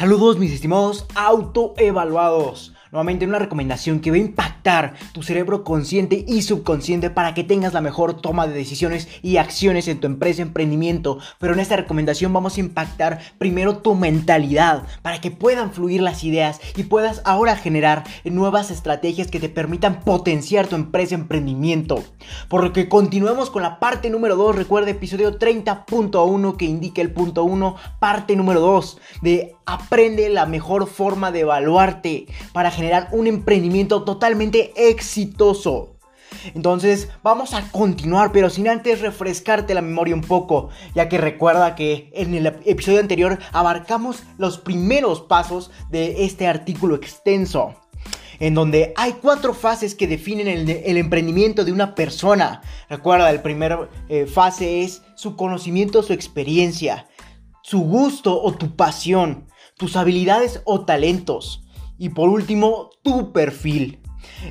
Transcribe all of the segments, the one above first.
Saludos mis estimados autoevaluados. Nuevamente una recomendación que va a impactar tu cerebro consciente y subconsciente para que tengas la mejor toma de decisiones y acciones en tu empresa, emprendimiento. Pero en esta recomendación vamos a impactar primero tu mentalidad para que puedan fluir las ideas y puedas ahora generar nuevas estrategias que te permitan potenciar tu empresa, emprendimiento. Por lo que continuemos con la parte número 2. Recuerda episodio 30.1 que indica el punto 1, parte número 2 de aprende la mejor forma de evaluarte para generar un emprendimiento totalmente exitoso. Entonces vamos a continuar, pero sin antes refrescarte la memoria un poco, ya que recuerda que en el episodio anterior abarcamos los primeros pasos de este artículo extenso, en donde hay cuatro fases que definen el, emprendimiento de una persona. Recuerda, la primera eh, fase es su conocimiento, su experiencia, su gusto o tu pasión, tus habilidades o talentos. Y por último, tu perfil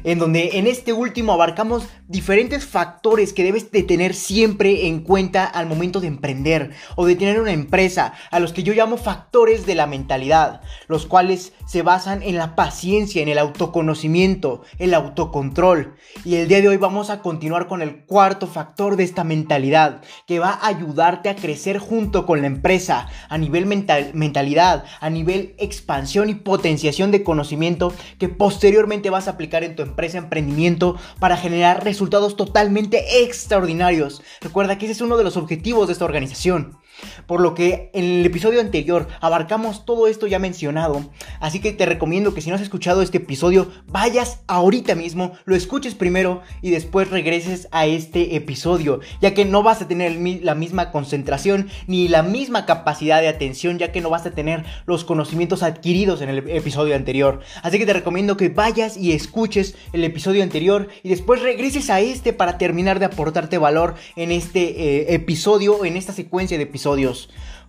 en donde en este último abarcamos diferentes factores que debes de tener siempre en cuenta al momento de emprender o de tener una empresa, a los que yo llamo factores de la mentalidad, los cuales se basan en la paciencia, en el autoconocimiento, el autocontrol. Y el día de hoy vamos a continuar con el cuarto factor de esta mentalidad, que va a ayudarte a crecer junto con la empresa a nivel mental, mentalidad, a nivel expansión y potenciación de conocimiento que posteriormente vas a aplicar en tu empresa, emprendimiento, para generar resultados totalmente extraordinarios. Recuerda que ese es uno de los objetivos de esta organización. Por lo que en el episodio anterior abarcamos todo esto ya mencionado, así que te recomiendo que si no has escuchado este episodio, vayas ahorita mismo, lo escuches primero y después regreses a este episodio, ya que no vas a tener la misma concentración ni la misma capacidad de atención, ya que no vas a tener los conocimientos adquiridos en el episodio anterior. Así que te recomiendo que vayas y escuches el episodio anterior y después regreses a este para terminar de aportarte valor en este eh, episodio, en esta secuencia de episodios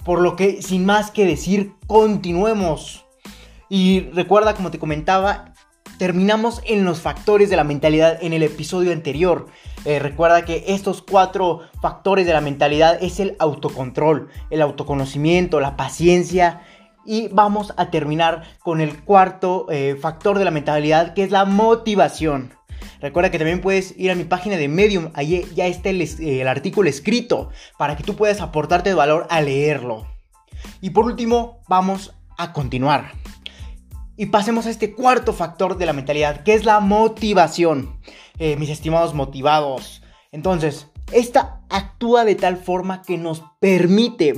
por lo que, sin más que decir, continuemos. Y recuerda, como te comentaba, terminamos en los factores de la mentalidad en el episodio anterior. Eh, recuerda que estos cuatro factores de la mentalidad es el autocontrol, el autoconocimiento, la paciencia. Y vamos a terminar con el cuarto eh, factor de la mentalidad que es la motivación. Recuerda que también puedes ir a mi página de Medium, ahí ya está el, artículo escrito para que tú puedas aportarte valor a leerlo. Y por último, vamos a continuar. Y pasemos a este cuarto factor de la mentalidad, que es la motivación. Eh, mis estimados motivados. Entonces, esta actúa de tal forma que nos permite,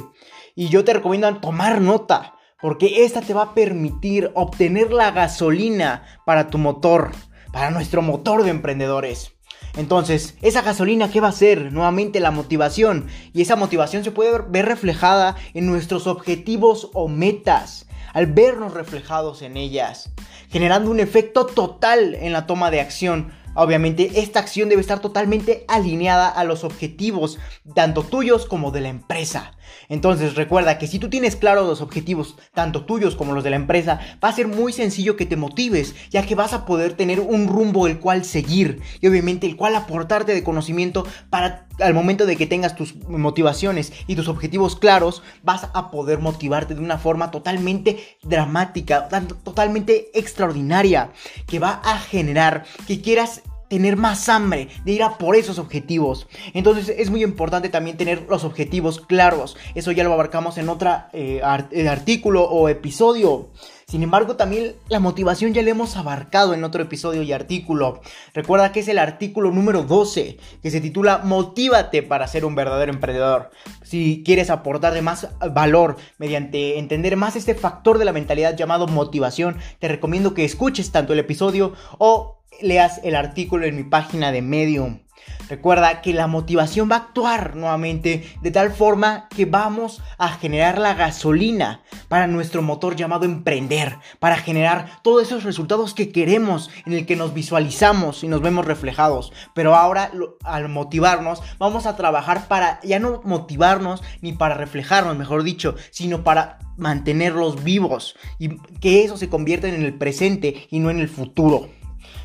y yo te recomiendo tomar nota, porque esta te va a permitir obtener la gasolina para tu motor para nuestro motor de emprendedores. Entonces, esa gasolina, ¿qué va a ser? Nuevamente la motivación. Y esa motivación se puede ver reflejada en nuestros objetivos o metas, al vernos reflejados en ellas, generando un efecto total en la toma de acción Obviamente esta acción debe estar totalmente alineada a los objetivos, tanto tuyos como de la empresa. Entonces recuerda que si tú tienes claros los objetivos, tanto tuyos como los de la empresa, va a ser muy sencillo que te motives, ya que vas a poder tener un rumbo el cual seguir y obviamente el cual aportarte de conocimiento para al momento de que tengas tus motivaciones y tus objetivos claros, vas a poder motivarte de una forma totalmente dramática, totalmente extraordinaria, que va a generar que quieras tener más hambre de ir a por esos objetivos. Entonces es muy importante también tener los objetivos claros. Eso ya lo abarcamos en otro eh, eh, artículo o episodio. Sin embargo, también la motivación ya la hemos abarcado en otro episodio y artículo. Recuerda que es el artículo número 12, que se titula Motívate para ser un verdadero emprendedor. Si quieres aportar de más valor mediante entender más este factor de la mentalidad llamado motivación, te recomiendo que escuches tanto el episodio o leas el artículo en mi página de Medium. Recuerda que la motivación va a actuar nuevamente de tal forma que vamos a generar la gasolina para nuestro motor llamado emprender, para generar todos esos resultados que queremos, en el que nos visualizamos y nos vemos reflejados. Pero ahora al motivarnos vamos a trabajar para ya no motivarnos ni para reflejarnos, mejor dicho, sino para mantenerlos vivos y que eso se convierta en el presente y no en el futuro.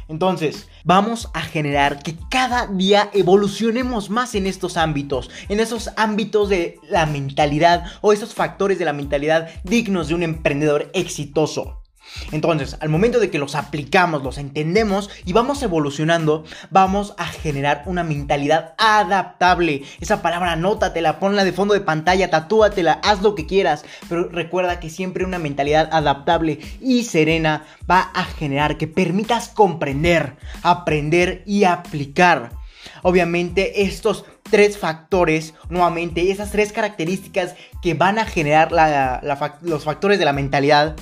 Entonces, vamos a generar que cada día evolucionemos más en estos ámbitos, en esos ámbitos de la mentalidad o esos factores de la mentalidad dignos de un emprendedor exitoso. Entonces, al momento de que los aplicamos, los entendemos y vamos evolucionando, vamos a generar una mentalidad adaptable. Esa palabra anótatela, ponla de fondo de pantalla, tatúatela, haz lo que quieras, pero recuerda que siempre una mentalidad adaptable y serena va a generar que permitas comprender, aprender y aplicar. Obviamente estos tres factores, nuevamente, esas tres características que van a generar los factores de la mentalidad,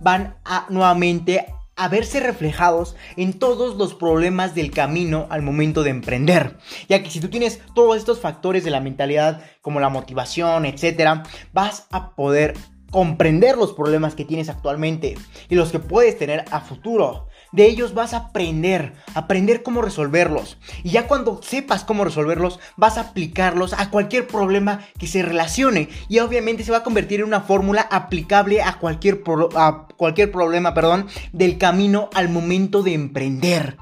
van a nuevamente a verse reflejados en todos los problemas del camino al momento de emprender. Ya que si tú tienes todos estos factores de la mentalidad, como la motivación, etcétera, vas a poder comprender los problemas que tienes actualmente y los que puedes tener a futuro. De ellos vas a aprender, aprender cómo resolverlos. Y ya cuando sepas cómo resolverlos, vas a aplicarlos a cualquier problema que se relacione. Y obviamente se va a convertir en una fórmula aplicable a cualquier, a cualquier problema perdón, del camino al momento de emprender.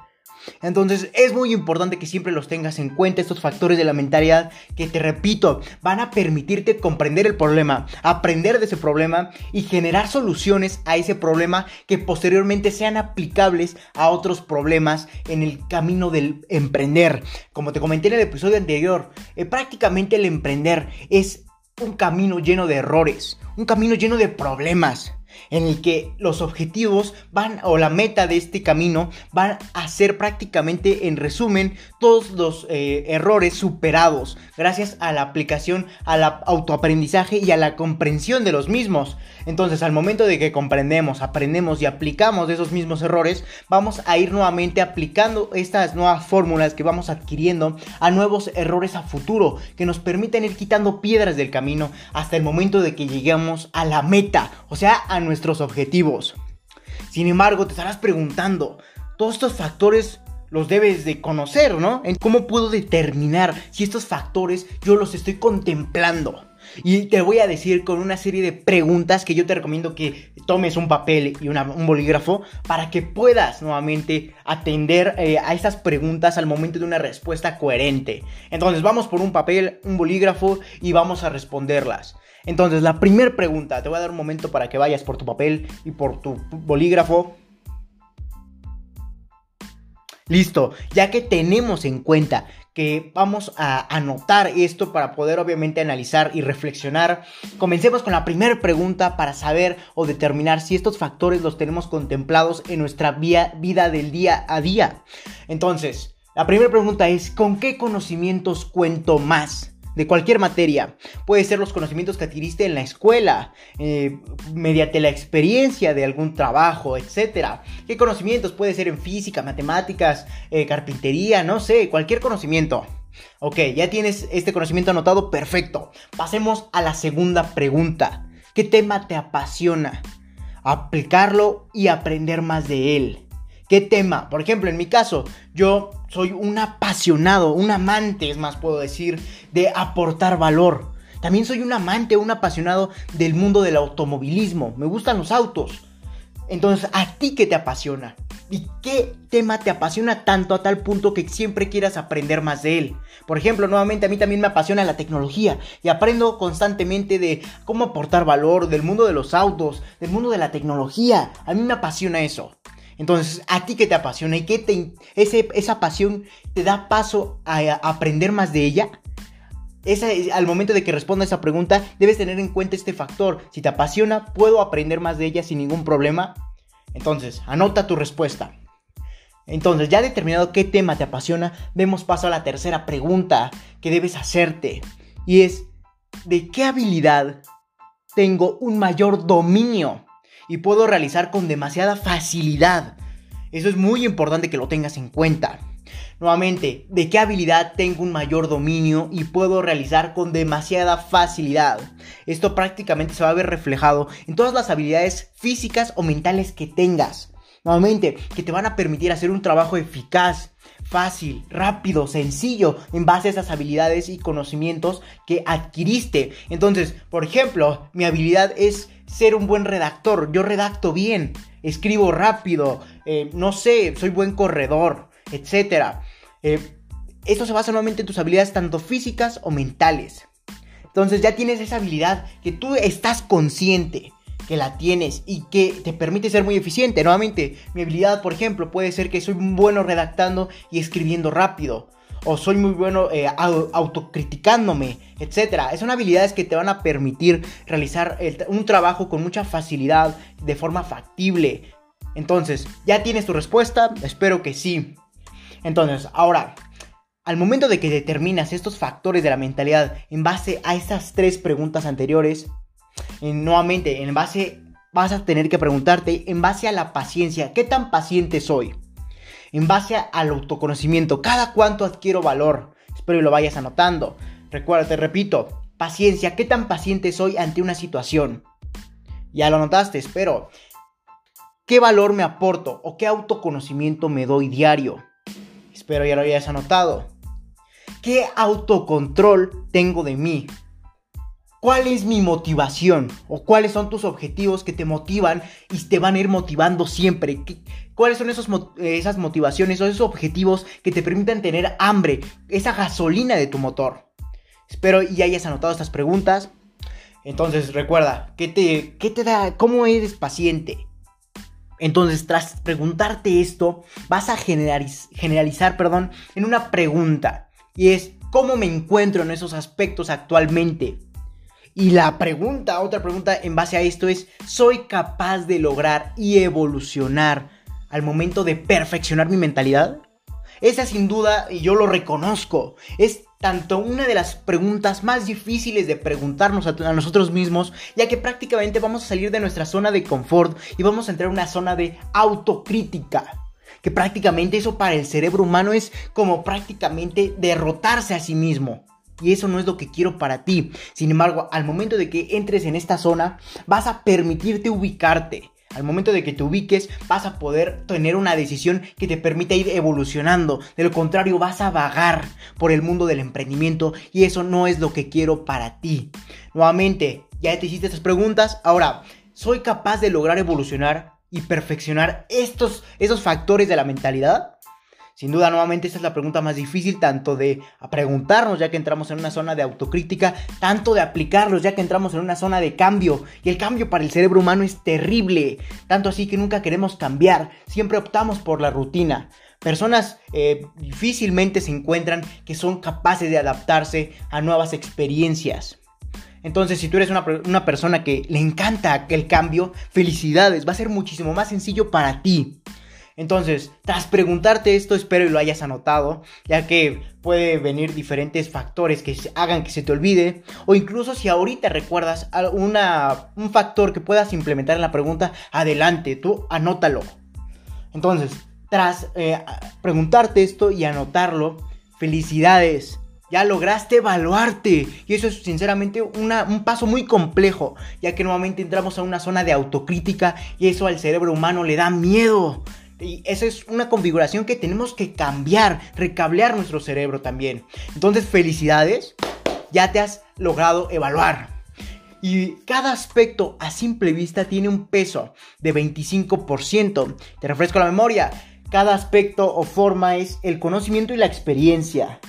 Entonces es muy importante que siempre los tengas en cuenta, estos factores de la mentalidad que te repito, van a permitirte comprender el problema, aprender de ese problema y generar soluciones a ese problema que posteriormente sean aplicables a otros problemas en el camino del emprender. Como te comenté en el episodio anterior, eh, prácticamente el emprender es un camino lleno de errores, un camino lleno de problemas en el que los objetivos van, o la meta de este camino, van a ser prácticamente, en resumen, todos los eh, errores superados gracias a la aplicación, al autoaprendizaje y a la comprensión de los mismos. Entonces, al momento de que comprendemos, aprendemos y aplicamos esos mismos errores, vamos a ir nuevamente aplicando estas nuevas fórmulas que vamos adquiriendo a nuevos errores a futuro, que nos permiten ir quitando piedras del camino hasta el momento de que lleguemos a la meta, o sea, a nuestros objetivos. Sin embargo, te estarás preguntando, todos estos factores los debes de conocer, ¿no? ¿Cómo puedo determinar si estos factores yo los estoy contemplando? Y te voy a decir con una serie de preguntas que yo te recomiendo que tomes un papel y un bolígrafo para que puedas nuevamente atender eh, a estas preguntas al momento de una respuesta coherente. Entonces vamos por un papel, un bolígrafo y vamos a responderlas. Entonces la primera pregunta, te voy a dar un momento para que vayas por tu papel y por tu bolígrafo. Listo, ya que tenemos en cuenta que vamos a anotar esto para poder obviamente analizar y reflexionar. Comencemos con la primera pregunta para saber o determinar si estos factores los tenemos contemplados en nuestra vida del día a día. Entonces, la primera pregunta es, ¿con qué conocimientos cuento más? De cualquier materia. Puede ser los conocimientos que adquiriste en la escuela, eh, mediante la experiencia de algún trabajo, etc. ¿Qué conocimientos? Puede ser en física, matemáticas, eh, carpintería, no sé, cualquier conocimiento. Ok, ya tienes este conocimiento anotado, perfecto. Pasemos a la segunda pregunta. ¿Qué tema te apasiona? Aplicarlo y aprender más de él. ¿Qué tema? Por ejemplo, en mi caso, yo soy un apasionado, un amante, es más puedo decir, de aportar valor. También soy un amante, un apasionado del mundo del automovilismo. Me gustan los autos. Entonces, ¿a ti qué te apasiona? ¿Y qué tema te apasiona tanto a tal punto que siempre quieras aprender más de él? Por ejemplo, nuevamente a mí también me apasiona la tecnología y aprendo constantemente de cómo aportar valor, del mundo de los autos, del mundo de la tecnología. A mí me apasiona eso. Entonces, ¿a ti qué te apasiona y qué te, esa pasión te da paso a, aprender más de ella? al momento de que responda esa pregunta, debes tener en cuenta este factor. Si te apasiona, ¿puedo aprender más de ella sin ningún problema? Entonces, anota tu respuesta. Entonces, ya determinado qué tema te apasiona, demos paso a la tercera pregunta que debes hacerte. Y es, ¿de qué habilidad tengo un mayor dominio? Y puedo realizar con demasiada facilidad. Eso es muy importante que lo tengas en cuenta. Nuevamente, ¿de qué habilidad tengo un mayor dominio y puedo realizar con demasiada facilidad? Esto prácticamente se va a ver reflejado en todas las habilidades físicas o mentales que tengas. Nuevamente, que te van a permitir hacer un trabajo eficaz, fácil, rápido, sencillo, en base a esas habilidades y conocimientos que adquiriste. Entonces, por ejemplo, mi habilidad es ser un buen redactor. Yo redacto bien, escribo rápido, eh, no sé, soy buen corredor, etc. Eh, esto se basa nuevamente en tus habilidades tanto físicas o mentales. Entonces ya tienes esa habilidad que tú estás consciente que la tienes y que te permite ser muy eficiente. Nuevamente, mi habilidad, por ejemplo, puede ser que soy bueno redactando y escribiendo rápido. O soy muy bueno eh, autocriticándome, etc. Son habilidades que te van a permitir realizar un trabajo con mucha facilidad, de forma factible. Entonces, ¿ya tienes tu respuesta? Espero que sí. Entonces, ahora, al momento de que determinas estos factores de la mentalidad en base a estas tres preguntas anteriores, nuevamente, en base, vas a tener que preguntarte, en base a la paciencia, ¿qué tan paciente soy? En base al autoconocimiento, ¿cada cuánto adquiero valor? Espero que lo vayas anotando. Recuerda, te repito, paciencia, ¿qué tan paciente soy ante una situación? Ya lo anotaste, espero. ¿Qué valor me aporto o qué autoconocimiento me doy diario? Espero ya lo hayas anotado. ¿Qué autocontrol tengo de mí? ¿Cuál es mi motivación? ¿O cuáles son tus objetivos que te motivan y te van a ir motivando siempre? ¿Cuáles son esos, esas motivaciones o esos objetivos que te permitan tener hambre, esa gasolina de tu motor? Espero y hayas anotado estas preguntas. Entonces recuerda, ¿qué te, qué te da? ¿Cómo eres paciente? Entonces, tras preguntarte esto, vas a generalizar perdón, en una pregunta. Y es, ¿cómo me encuentro en esos aspectos actualmente? Y la pregunta, otra pregunta en base a esto es, ¿soy capaz de lograr y evolucionar al momento de perfeccionar mi mentalidad? Esa sin duda, y yo lo reconozco, es tanto una de las preguntas más difíciles de preguntarnos a, nosotros mismos, ya que prácticamente vamos a salir de nuestra zona de confort y vamos a entrar en una zona de autocrítica. Que prácticamente eso para el cerebro humano es como prácticamente derrotarse a sí mismo. Y eso no es lo que quiero para ti. Sin embargo, al momento de que entres en esta zona, vas a permitirte ubicarte. Al momento de que te ubiques, vas a poder tener una decisión que te permita ir evolucionando. De lo contrario, vas a vagar por el mundo del emprendimiento y eso no es lo que quiero para ti. Nuevamente, ya te hiciste estas preguntas. Ahora, ¿soy capaz de lograr evolucionar y perfeccionar estos, esos factores de la mentalidad? Sin duda, nuevamente, esta es la pregunta más difícil, tanto de preguntarnos ya que entramos en una zona de autocrítica, tanto de aplicarlos ya que entramos en una zona de cambio. Y el cambio para el cerebro humano es terrible, tanto así que nunca queremos cambiar, siempre optamos por la rutina. Personas eh, difícilmente se encuentran que son capaces de adaptarse a nuevas experiencias. Entonces, si tú eres una, una, persona que le encanta el cambio, felicidades, va a ser muchísimo más sencillo para ti. Entonces, tras preguntarte esto, espero y lo hayas anotado, ya que puede venir diferentes factores que hagan que se te olvide, o incluso si ahorita recuerdas una, un factor que puedas implementar en la pregunta, adelante, tú anótalo. Entonces, tras eh, preguntarte esto y anotarlo, felicidades. Ya lograste evaluarte. Y eso es sinceramente un paso muy complejo. Ya que nuevamente entramos a una zona de autocrítica. Y eso al cerebro humano le da miedo. Y esa es una configuración que tenemos que cambiar, recablear nuestro cerebro también. Entonces, felicidades, ya te has logrado evaluar. Y cada aspecto a simple vista tiene un peso de 25%. Te refresco la memoria. Cada aspecto o forma es el conocimiento y la experiencia.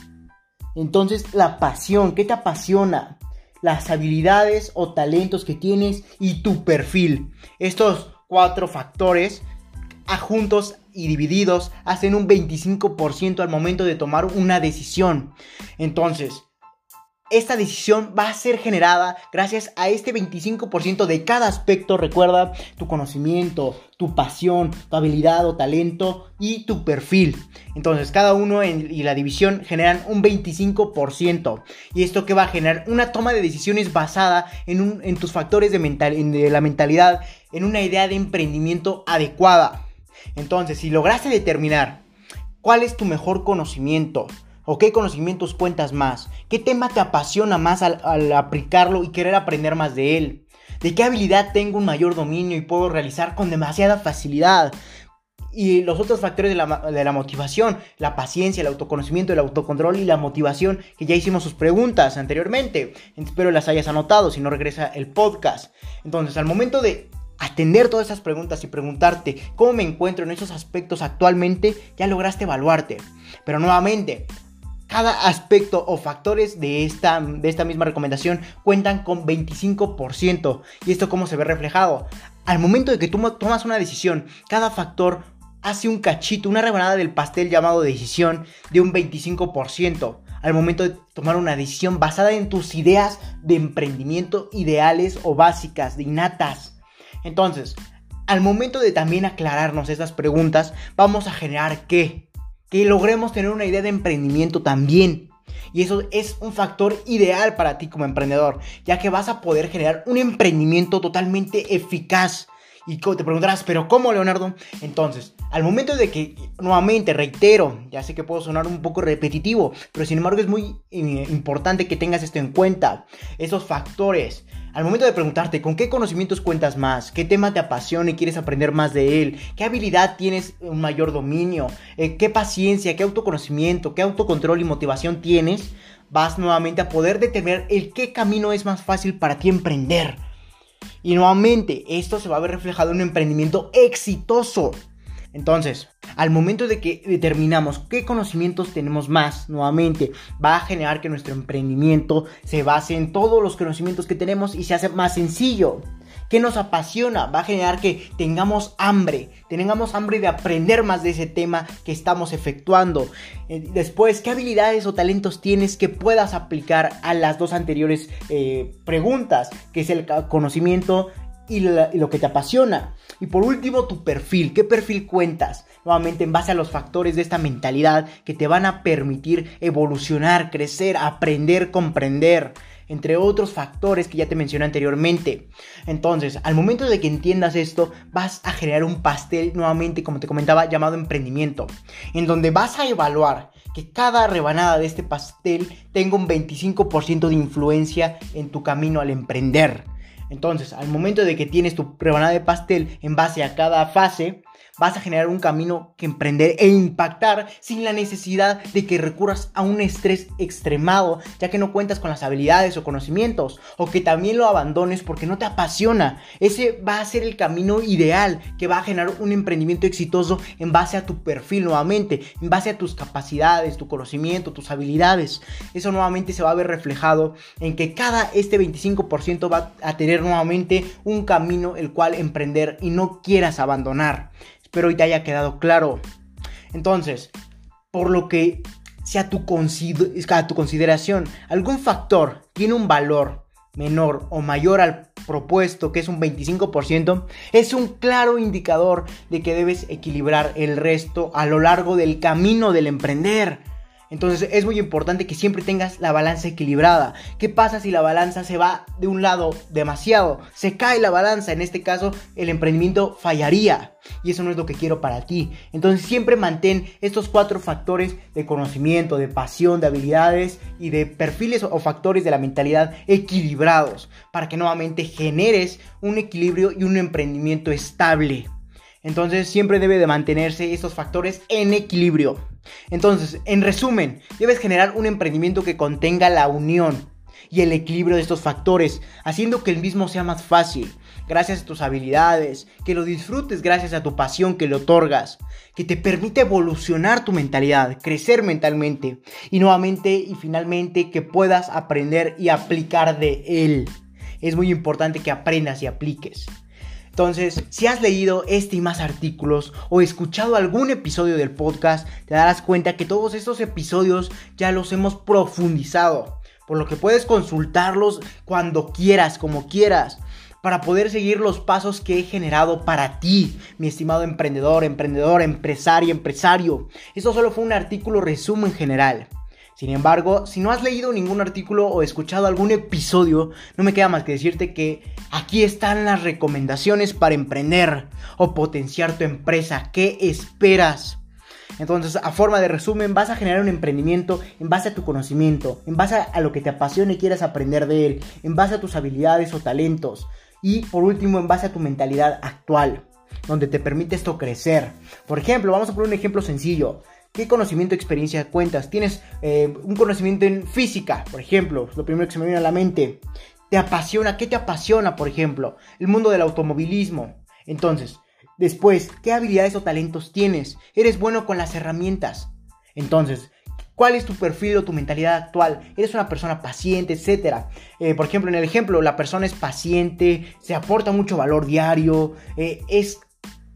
Entonces, la pasión, ¿qué te apasiona? Las habilidades o talentos que tienes y tu perfil. Estos cuatro factores juntos y divididos hacen un 25% al momento de tomar una decisión. Entonces, esta decisión va a ser generada gracias a este 25% de cada aspecto. Recuerda tu conocimiento, tu pasión, tu habilidad o talento y tu perfil. Entonces, cada uno y la división generan un 25%. Y esto que va a generar una toma de decisiones basada en, en tus factores de, de la mentalidad, en una idea de emprendimiento adecuada. Entonces, si lograste determinar cuál es tu mejor conocimiento, o qué conocimientos cuentas más, qué tema te apasiona más al, aplicarlo y querer aprender más de él, de qué habilidad tengo un mayor dominio y puedo realizar con demasiada facilidad. y los otros factores de la, motivación, la paciencia, el autoconocimiento, el autocontrol y la motivación, que ya hicimos sus preguntas anteriormente. Espero las hayas anotado, si no regresa el podcast. Entonces, al momento de atender todas esas preguntas y preguntarte cómo me encuentro en esos aspectos actualmente, ya lograste evaluarte. Pero nuevamente, cada aspecto o factores de esta, de esta misma recomendación cuentan con 25%. ¿Y esto cómo se ve reflejado? Al momento de que tú tomas una decisión, cada factor hace un cachito, una rebanada del pastel llamado decisión de un 25%. Al momento de tomar una decisión basada en tus ideas de emprendimiento ideales o básicas, de innatas. Entonces, al momento de también aclararnos estas preguntas, vamos a generar qué? que logremos tener una idea de emprendimiento también. Y eso es un factor ideal para ti como emprendedor, ya que vas a poder generar un emprendimiento totalmente eficaz. Y te preguntarás, ¿pero cómo, Leonardo? Entonces, al momento de que, nuevamente, reitero, ya sé que puedo sonar un poco repetitivo, pero sin embargo es muy eh, importante que tengas esto en cuenta. Esos factores al momento de preguntarte con qué conocimientos cuentas más, qué tema te apasiona y quieres aprender más de él, qué habilidad tienes un mayor dominio, eh, qué paciencia, qué autoconocimiento, qué autocontrol y motivación tienes, vas nuevamente a poder determinar el qué camino es más fácil para ti emprender. Y nuevamente, esto se va a ver reflejado en un emprendimiento exitoso. Entonces, al momento de que determinamos qué conocimientos tenemos más, nuevamente, va a generar que nuestro emprendimiento se base en todos los conocimientos que tenemos y se hace más sencillo. ¿Qué nos apasiona? Va a generar que tengamos hambre, tengamos hambre de aprender más de ese tema que estamos efectuando. Eh, después, ¿qué habilidades o talentos tienes que puedas aplicar a las dos anteriores eh, preguntas? Que es el conocimiento y, lo que te apasiona. Y por último, tu perfil. ¿Qué perfil cuentas? Nuevamente en base a los factores de esta mentalidad que te van a permitir evolucionar, crecer, aprender, comprender entre otros factores que ya te mencioné anteriormente. Entonces, al momento de que entiendas esto, vas a generar un pastel nuevamente, como te comentaba, llamado emprendimiento, en donde vas a evaluar que cada rebanada de este pastel tenga un 25% de influencia en tu camino al emprender. Entonces, al momento de que tienes tu rebanada de pastel en base a cada fase, vas a generar un camino que emprender e impactar sin la necesidad de que recurras a un estrés extremado, ya que no cuentas con las habilidades o conocimientos, o que también lo abandones porque no te apasiona. Ese va a ser el camino ideal que va a generar un emprendimiento exitoso en base a tu perfil nuevamente, en base a tus capacidades, tu conocimiento, tus habilidades. Eso nuevamente se va a ver reflejado en que cada este 25% va a tener nuevamente un camino el cual emprender y no quieras abandonar. Espero te haya quedado claro. Entonces, por lo que sea tu, a tu consideración, algún factor tiene un valor menor o mayor al propuesto, que es un 25%, es un claro indicador de que debes equilibrar el resto a lo largo del camino del emprender. Entonces es muy importante que siempre tengas la balanza equilibrada. ¿Qué pasa si la balanza se va de un lado demasiado? Se cae la balanza, en este caso el emprendimiento fallaría. Y eso no es lo que quiero para ti. Entonces siempre mantén estos cuatro factores de conocimiento, de pasión, de habilidades y de perfiles o factores de la mentalidad equilibrados para que nuevamente generes un equilibrio y un emprendimiento estable. Entonces siempre debe de mantenerse estos factores en equilibrio. Entonces, en resumen, debes generar un emprendimiento que contenga la unión y el equilibrio de estos factores, haciendo que el mismo sea más fácil, gracias a tus habilidades, que lo disfrutes gracias a tu pasión que le otorgas, que te permite evolucionar tu mentalidad, crecer mentalmente y nuevamente y finalmente que puedas aprender y aplicar de él. Es muy importante que aprendas y apliques. Entonces, si has leído este y más artículos o escuchado algún episodio del podcast, te darás cuenta que todos estos episodios ya los hemos profundizado, por lo que puedes consultarlos cuando quieras, como quieras para poder seguir los pasos que he generado para ti, mi estimado emprendedor, emprendedor, empresario, empresario. Eso solo fue un artículo resumen general. Sin embargo, si no has leído ningún artículo o escuchado algún episodio, no me queda más que decirte que aquí están las recomendaciones para emprender o potenciar tu empresa. ¿Qué esperas? Entonces, a forma de resumen, vas a generar un emprendimiento en base a tu conocimiento, en base a lo que te apasione y quieras aprender de él, en base a tus habilidades o talentos y por último en base a tu mentalidad actual. donde te permite esto crecer. Por ejemplo, vamos a poner un ejemplo sencillo. ¿Qué conocimiento, experiencia cuentas? Tienes eh, un conocimiento en física, por ejemplo, lo primero que se me viene a la mente. ¿Te apasiona? ¿Qué te apasiona, por ejemplo? El mundo del automovilismo. Entonces, después, ¿qué habilidades o talentos tienes? ¿Eres bueno con las herramientas? Entonces, ¿Cuál es tu perfil o tu mentalidad actual? ¿Eres una persona paciente, etcétera? Eh, por ejemplo, en el ejemplo, la persona es paciente, se aporta mucho valor diario, eh, es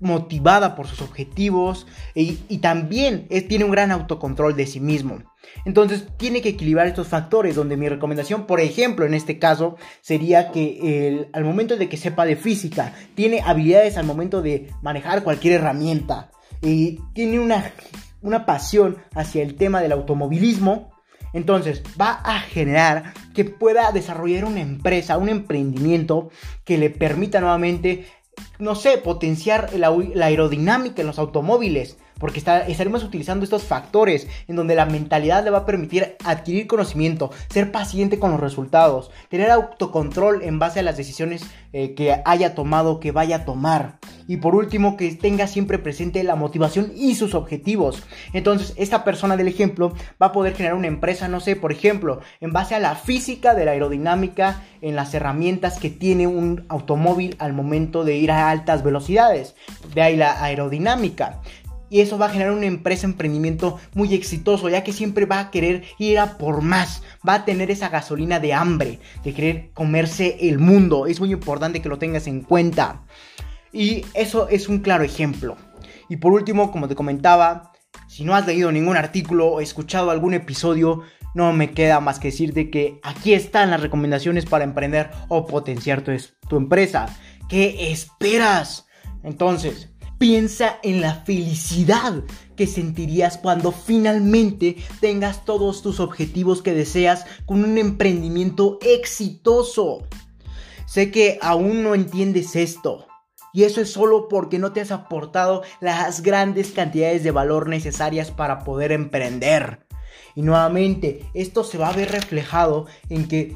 motivada por sus objetivos y, también tiene un gran autocontrol de sí mismo. Entonces tiene que equilibrar estos factores donde mi recomendación, por ejemplo, en este caso, sería que al momento de que sepa de física, tiene habilidades al momento de manejar cualquier herramienta y tiene una, una pasión hacia el tema del automovilismo, entonces va a generar que pueda desarrollar una empresa, un emprendimiento que le permita nuevamente no sé, potenciar la, aerodinámica en los automóviles, porque estaremos utilizando estos factores en donde la mentalidad le va a permitir adquirir conocimiento, ser paciente con los resultados, tener autocontrol en base a las decisiones eh, que haya tomado, que vaya a tomar. Y por último, que tenga siempre presente la motivación y sus objetivos. Entonces, esta persona del ejemplo va a poder generar una empresa, no sé, por ejemplo, en base a la física de la aerodinámica, en las herramientas que tiene un automóvil al momento de ir a altas velocidades. De ahí la aerodinámica y eso va a generar una empresa emprendimiento muy exitoso, ya que siempre va a querer ir a por más, va a tener esa gasolina de hambre, de querer comerse el mundo. Es muy importante que lo tengas en cuenta. Y eso es un claro ejemplo. Y por último, como te comentaba, si no has leído ningún artículo o escuchado algún episodio, no me queda más que decirte que aquí están las recomendaciones para emprender o potenciar tu, empresa. ¿Qué esperas? Entonces, Piensa en la felicidad que sentirías cuando finalmente tengas todos tus objetivos que deseas con un emprendimiento exitoso. Sé que aún no entiendes esto. Y eso es solo porque no te has aportado las grandes cantidades de valor necesarias para poder emprender. Y nuevamente, esto se va a ver reflejado en que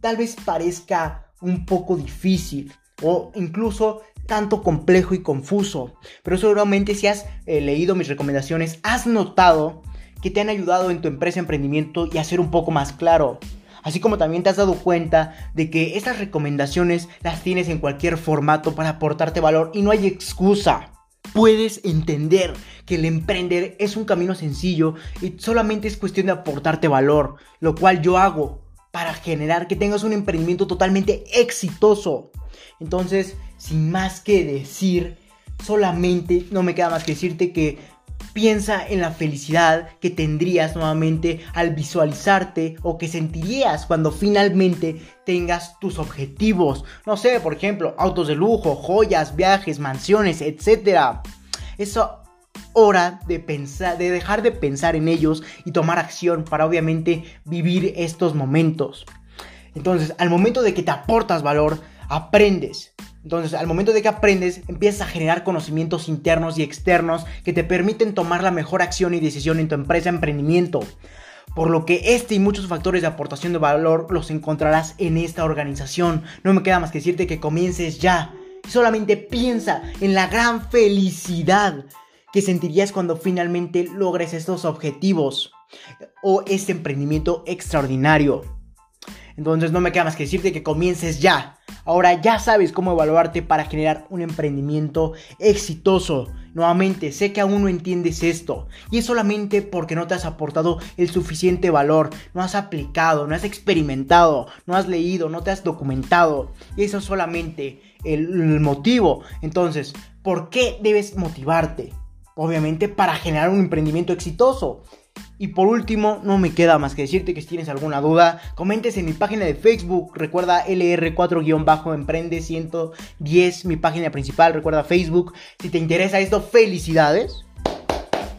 tal vez parezca un poco difícil o incluso tanto complejo y confuso. Pero seguramente si has eh, leído mis recomendaciones, has notado que te han ayudado en tu empresa, emprendimiento y a ser un poco más claro. Así como también te has dado cuenta de que estas recomendaciones las tienes en cualquier formato para aportarte valor y no hay excusa. Puedes entender que el emprender es un camino sencillo y solamente es cuestión de aportarte valor, lo cual yo hago para generar que tengas un emprendimiento totalmente exitoso. Entonces, sin más que decir, solamente no me queda más que decirte que piensa en la felicidad que tendrías nuevamente al visualizarte o que sentirías cuando finalmente tengas tus objetivos. No sé, por ejemplo, autos de lujo, joyas, viajes, mansiones, etc. Eso hora de pensar, de dejar de pensar en ellos y tomar acción para obviamente vivir estos momentos. Entonces, al momento de que te aportas valor, aprendes. Entonces, al momento de que aprendes, empiezas a generar conocimientos internos y externos que te permiten tomar la mejor acción y decisión en tu empresa, emprendimiento. Por lo que este y muchos factores de aportación de valor los encontrarás en esta organización. No me queda más que decirte que comiences ya. Solamente piensa en la gran felicidad que sentirías cuando finalmente logres estos objetivos o este emprendimiento extraordinario. Entonces no me queda más que decirte que comiences ya. Ahora ya sabes cómo evaluarte para generar un emprendimiento exitoso. Nuevamente, sé que aún no entiendes esto y es solamente porque no te has aportado el suficiente valor, no has aplicado, no has experimentado, no has leído, no te has documentado. Y eso es solamente el, el motivo. Entonces, ¿por qué debes motivarte? Obviamente para generar un emprendimiento exitoso. Y por último, no me queda más que decirte que si tienes alguna duda, comentes en mi página de Facebook. Recuerda LR4-Emprende 110, mi página principal. Recuerda Facebook. Si te interesa esto, felicidades.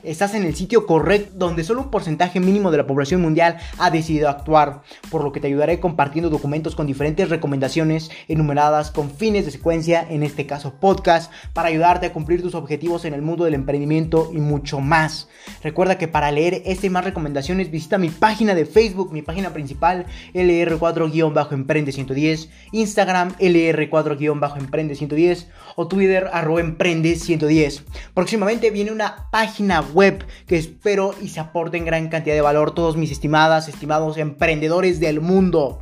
Estás en el sitio correcto donde solo un porcentaje mínimo de la población mundial ha decidido actuar, por lo que te ayudaré compartiendo documentos con diferentes recomendaciones enumeradas con fines de secuencia, en este caso podcast, para ayudarte a cumplir tus objetivos en el mundo del emprendimiento y mucho más. Recuerda que para leer este y más recomendaciones visita mi página de Facebook, mi página principal LR4-Emprende110, Instagram LR4-Emprende110 o Twitter arroba emprende110. Próximamente viene una página web que espero y se aporte en gran cantidad de valor todos mis estimadas, estimados emprendedores del mundo.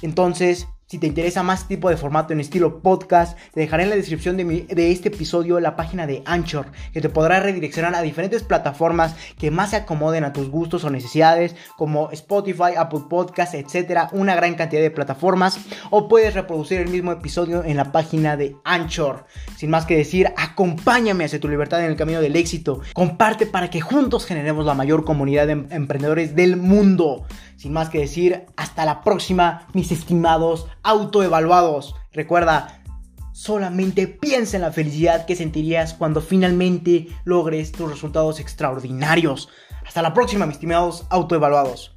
Entonces, si te interesa más tipo de formato en estilo podcast, te dejaré en la descripción de, este episodio la página de Anchor, que te podrá redireccionar a diferentes plataformas que más se acomoden a tus gustos o necesidades, como Spotify, Apple Podcasts, etcétera, una gran cantidad de plataformas, o puedes reproducir el mismo episodio en la página de Anchor. Sin más que decir, acompáñame hacia tu libertad en el camino del éxito, comparte para que juntos generemos la mayor comunidad de em-, emprendedores del mundo. Sin más que decir, hasta la próxima, mis estimados autoevaluados. Recuerda, solamente piensa en la felicidad que sentirías cuando finalmente logres tus resultados extraordinarios. Hasta la próxima, mis estimados autoevaluados.